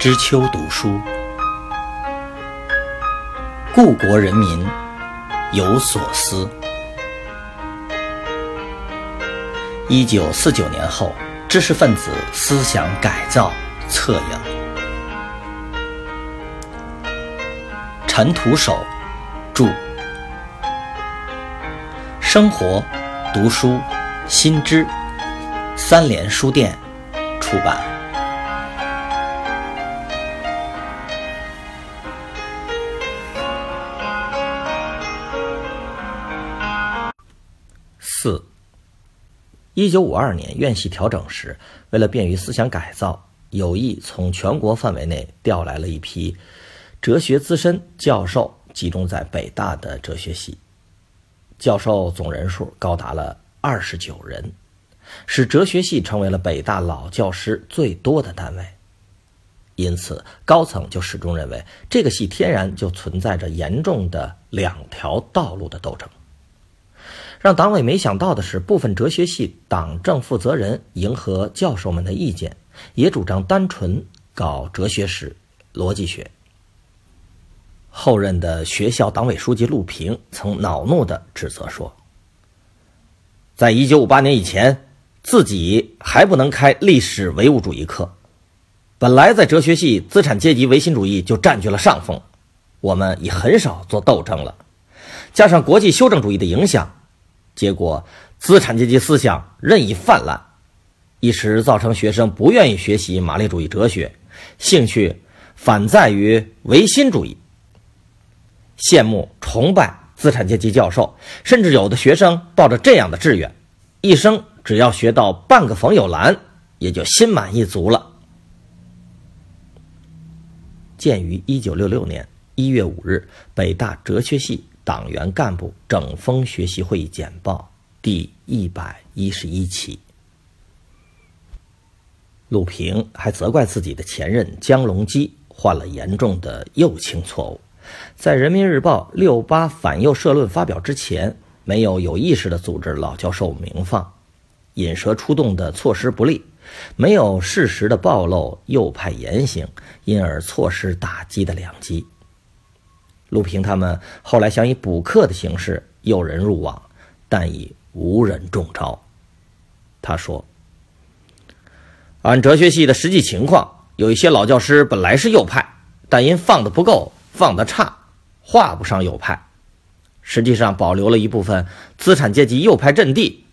知秋读书，故国人民有所思。一九四九年后，知识分子思想改造策应。陈独守著，生活读书新知，三联书店出版。一九五二年院系调整时，为了便于思想改造，有意从全国范围内调来了一批哲学资深教授，集中在北大的哲学系。教授总人数高达了二十九人，使哲学系成为了北大老教师最多的单位。因此，高层就始终认为这个系天然就存在着严重的两条道路的斗争。让党委没想到的是，部分哲学系党政负责人迎合教授们的意见，也主张单纯搞哲学史、逻辑学。后任的学校党委书记陆平曾恼怒地指责说：“在一九五八年以前，自己还不能开历史唯物主义课。本来在哲学系，资产阶级唯心主义就占据了上风，我们已很少做斗争了。加上国际修正主义的影响。”结果，资产阶级思想任意泛滥，一时造成学生不愿意学习马列主义哲学，兴趣反在于唯心主义，羡慕崇拜资产阶级教授，甚至有的学生抱着这样的志愿，一生只要学到半个冯友兰，也就心满意足了。鉴于一九六六年一月五日北大哲学系。党员干部整风学习会议简报第一百一十一期，陆平还责怪自己的前任江隆基犯了严重的右倾错误，在《人民日报》六八反右社论发表之前，没有有意识地组织老教授鸣放，引蛇出洞的措施不利，没有适时的暴露右派言行，因而错失打击的良机。陆平他们后来想以补课的形式诱人入网，但已无人中招。他说：“按哲学系的实际情况，有一些老教师本来是右派，但因放的不够，放的差，画不上右派。实际上保留了一部分资产阶级右派阵地，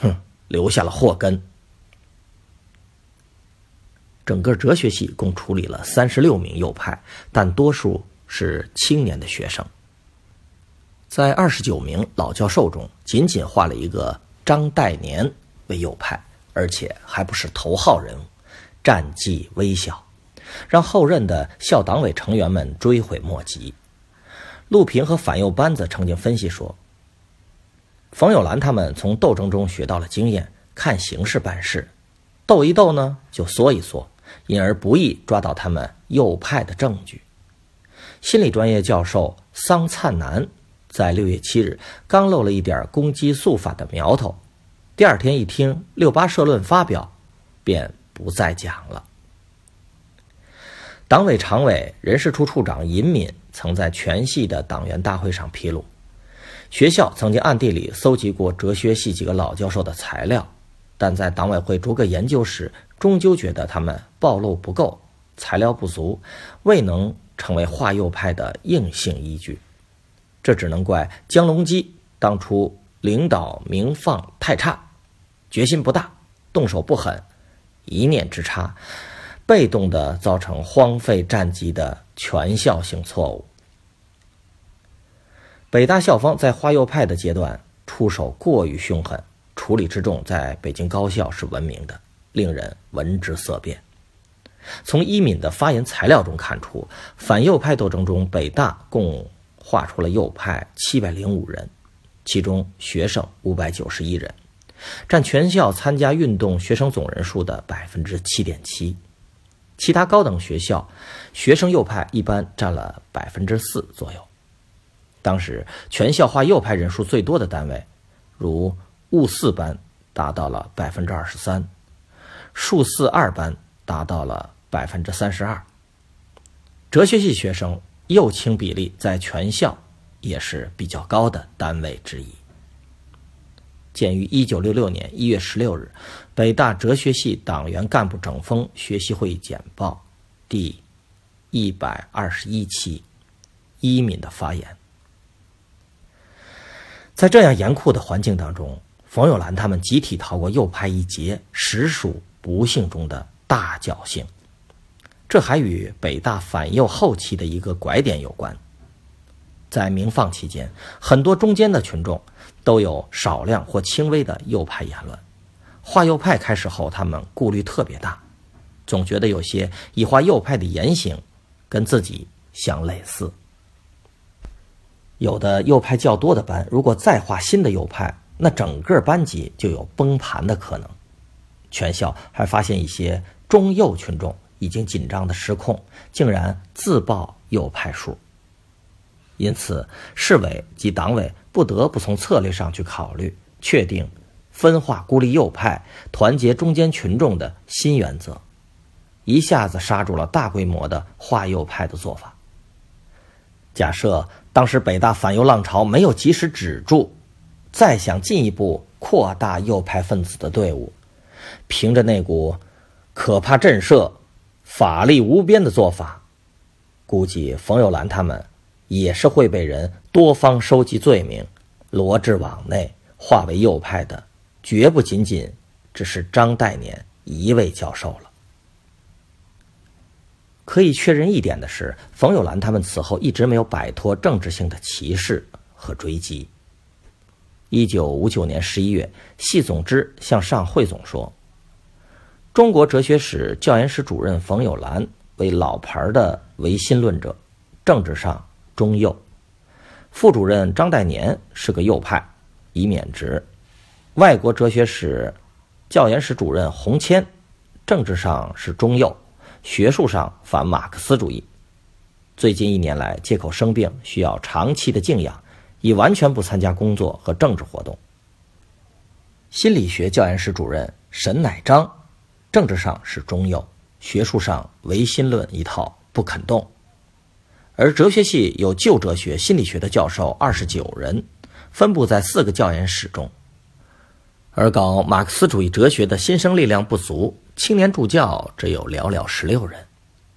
哼，留下了祸根。整个哲学系共处理了三十六名右派，但多数。”是青年的学生，在二十九名老教授中，仅仅画了一个张岱年为右派，而且还不是头号人物，战绩微小，让后任的校党委成员们追悔莫及。陆平和反右班子曾经分析说，冯友兰他们从斗争中学到了经验，看形势办事，斗一斗呢就缩一缩，因而不易抓到他们右派的证据。心理专业教授桑灿南在六月七日刚露了一点攻击肃反的苗头，第二天一听六八社论发表，便不再讲了。党委常委人事处处长尹敏曾在全系的党员大会上披露，学校曾经暗地里搜集过哲学系几个老教授的材料，但在党委会逐个研究时，终究觉得他们暴露不够，材料不足，未能。成为华右派的硬性依据，这只能怪江隆基当初领导鸣放太差，决心不大，动手不狠，一念之差，被动的造成荒废战绩的全校性错误。北大校方在华右派的阶段出手过于凶狠，处理之重，在北京高校是闻名的，令人闻之色变。从伊敏的发言材料中看出，反右派斗争中，北大共划出了右派七百零五人，其中学生五百九十一人，占全校参加运动学生总人数的百分之七点七。其他高等学校学生右派一般占了百分之四左右。当时全校划右派人数最多的单位，如物四班达到了百分之二十三，数四二班。达到了百分之三十二。哲学系学生右倾比例在全校也是比较高的单位之一。鉴于一九六六年一月十六日北大哲学系党员干部整风学习会议简报第一百二十一期，一敏的发言，在这样严酷的环境当中，冯友兰他们集体逃过右派一劫，实属不幸中的大侥幸。这还与北大反右后期的一个拐点有关。在明放期间，很多中间的群众都有少量或轻微的右派言论。画右派开始后，他们顾虑特别大，总觉得有些以画右派的言行跟自己相类似。有的右派较多的班，如果再画新的右派，那整个班级就有崩盘的可能。全校还发现一些中右群众已经紧张的失控，竟然自报右派数。因此，市委及党委不得不从策略上去考虑，确定分化孤立右派、团结中间群众的新原则，一下子刹住了大规模的化右派的做法。假设当时北大反右浪潮没有及时止住，再想进一步扩大右派分子的队伍，凭着那股可怕震慑、法力无边的做法，估计冯友兰他们。也是会被人多方收集罪名，罗至网内，化为右派的，绝不仅仅只是张岱年一位教授了。可以确认一点的是，冯友兰他们此后一直没有摆脱政治性的歧视和追击。一九五九年十一月，系总支向上汇总说：“中国哲学史教研室主任冯友兰为老牌的唯心论者，政治上。”中右，副主任张岱年是个右派，已免职。外国哲学史教研室主任洪谦，政治上是中右，学术上反马克思主义。最近一年来，借口生病需要长期的静养，已完全不参加工作和政治活动。心理学教研室主任沈乃章，政治上是中右，学术上唯心论一套不肯动。而哲学系有旧哲学、心理学的教授二十九人，分布在四个教研室中；而搞马克思主义哲学的新生力量不足，青年助教只有寥寥十六人，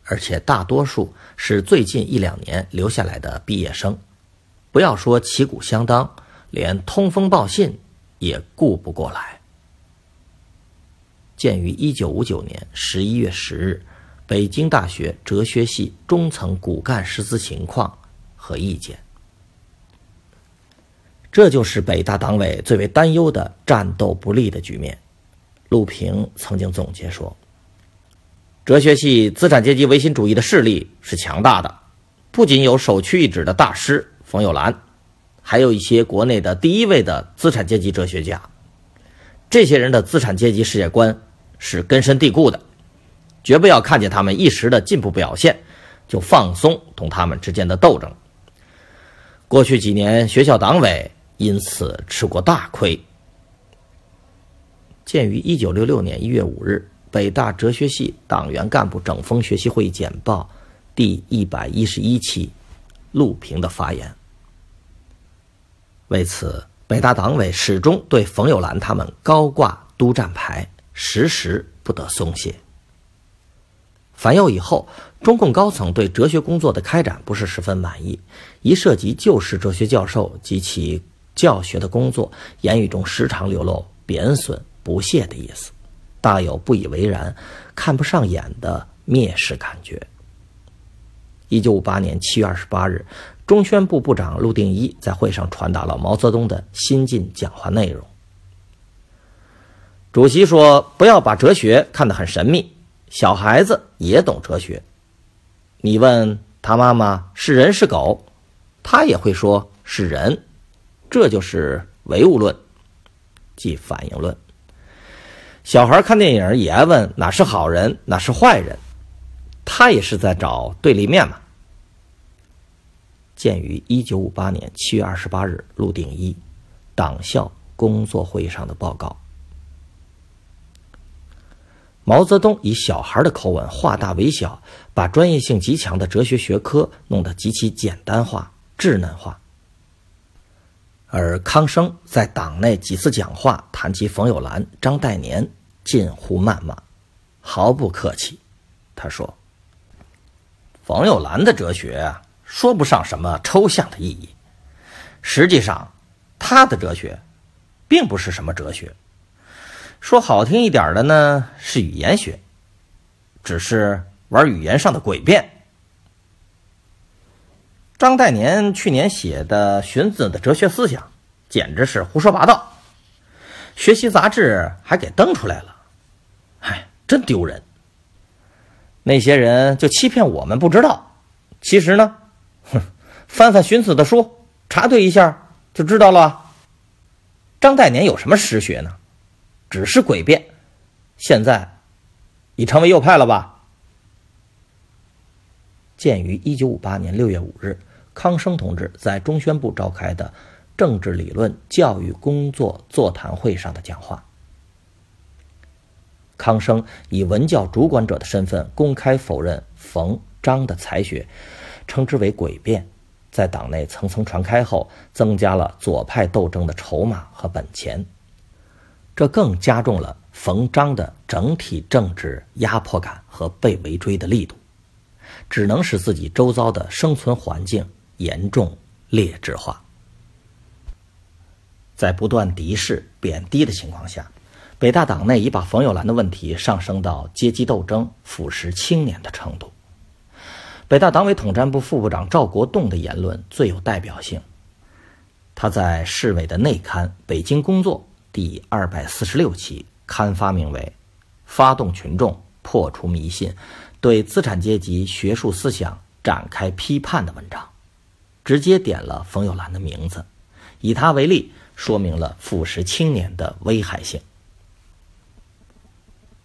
而且大多数是最近一两年留下来的毕业生。不要说旗鼓相当，连通风报信也顾不过来。鉴于一九五九年十一月十日。北京大学哲学系中层骨干师资情况和意见，这就是北大党委最为担忧的战斗不利的局面。陆平曾经总结说：“哲学系资产阶级唯心主义的势力是强大的，不仅有首屈一指的大师冯友兰，还有一些国内的第一位的资产阶级哲学家。这些人的资产阶级世界观是根深蒂固的。”绝不要看见他们一时的进步表现，就放松同他们之间的斗争。过去几年，学校党委因此吃过大亏。鉴于一九六六年一月五日北大哲学系党员干部整风学习会议简报第一百一十一期，陆平的发言。为此，北大党委始终对冯友兰他们高挂督战牌，时时不得松懈。反右以后，中共高层对哲学工作的开展不是十分满意。一涉及旧式哲学教授及其教学的工作，言语中时常流露贬损、不屑的意思，大有不以为然、看不上眼的蔑视感觉。一九五八年七月二十八日，中宣部部长陆定一在会上传达了毛泽东的新晋讲话内容。主席说：“不要把哲学看得很神秘。”小孩子也懂哲学，你问他妈妈是人是狗，他也会说是人，这就是唯物论，即反应论。小孩看电影也爱问哪是好人，哪是坏人，他也是在找对立面嘛。鉴于一九五八年七月二十八日陆定一党校工作会议上的报告。毛泽东以小孩的口吻化大为小，把专业性极强的哲学学科弄得极其简单化、稚嫩化。而康生在党内几次讲话谈及冯友兰、张岱年，近乎谩骂，毫不客气。他说：“冯友兰的哲学说不上什么抽象的意义，实际上，他的哲学并不是什么哲学。”说好听一点的呢，是语言学，只是玩语言上的诡辩。张岱年去年写的《荀子的哲学思想》，简直是胡说八道，学习杂志还给登出来了，唉，真丢人。那些人就欺骗我们不知道，其实呢，哼，翻翻荀子的书，查对一下就知道了。张岱年有什么实学呢？只是诡辩，现在已成为右派了吧？鉴于一九五八年六月五日康生同志在中宣部召开的政治理论教育工作座谈会上的讲话，康生以文教主管者的身份公开否认冯张的才学，称之为诡辩，在党内层层传开后，增加了左派斗争的筹码和本钱。这更加重了冯张的整体政治压迫感和被围追的力度，只能使自己周遭的生存环境严重劣质化。在不断敌视、贬低的情况下，北大党内已把冯友兰的问题上升到阶级斗争、腐蚀青年的程度。北大党委统战部副部长赵国栋的言论最有代表性，他在市委的内刊《北京工作》。第二百四十六期刊发名为《发动群众破除迷信，对资产阶级学术思想展开批判》的文章，直接点了冯友兰的名字，以他为例，说明了腐蚀青年的危害性。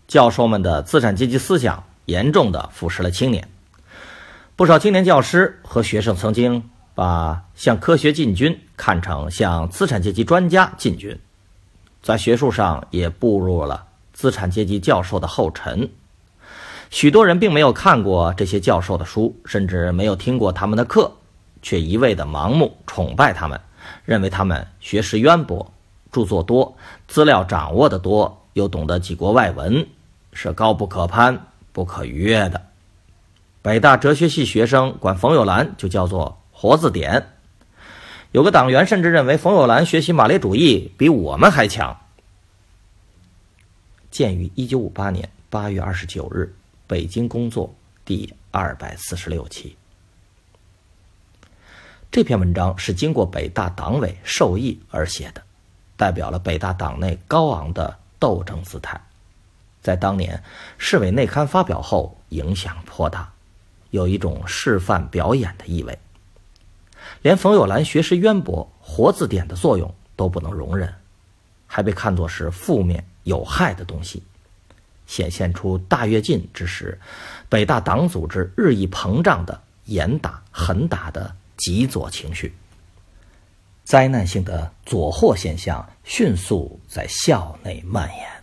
教授们的资产阶级思想严重的腐蚀了青年，不少青年教师和学生曾经把向科学进军看成向资产阶级专家进军。在学术上也步入了资产阶级教授的后尘，许多人并没有看过这些教授的书，甚至没有听过他们的课，却一味的盲目崇拜他们，认为他们学识渊博、著作多、资料掌握的多，又懂得几国外文，是高不可攀、不可逾越的。北大哲学系学生管冯友兰就叫做“活字典”。有个党员甚至认为冯友兰学习马列主义比我们还强。鉴于一九五八年八月二十九日《北京工作》第二百四十六期，这篇文章是经过北大党委授意而写的，代表了北大党内高昂的斗争姿态，在当年市委内刊发表后影响颇大，有一种示范表演的意味。连冯友兰学识渊博、活字典的作用都不能容忍，还被看作是负面有害的东西，显现出大跃进之时北大党组织日益膨胀的严打狠打的极左情绪。灾难性的左祸现象迅速在校内蔓延。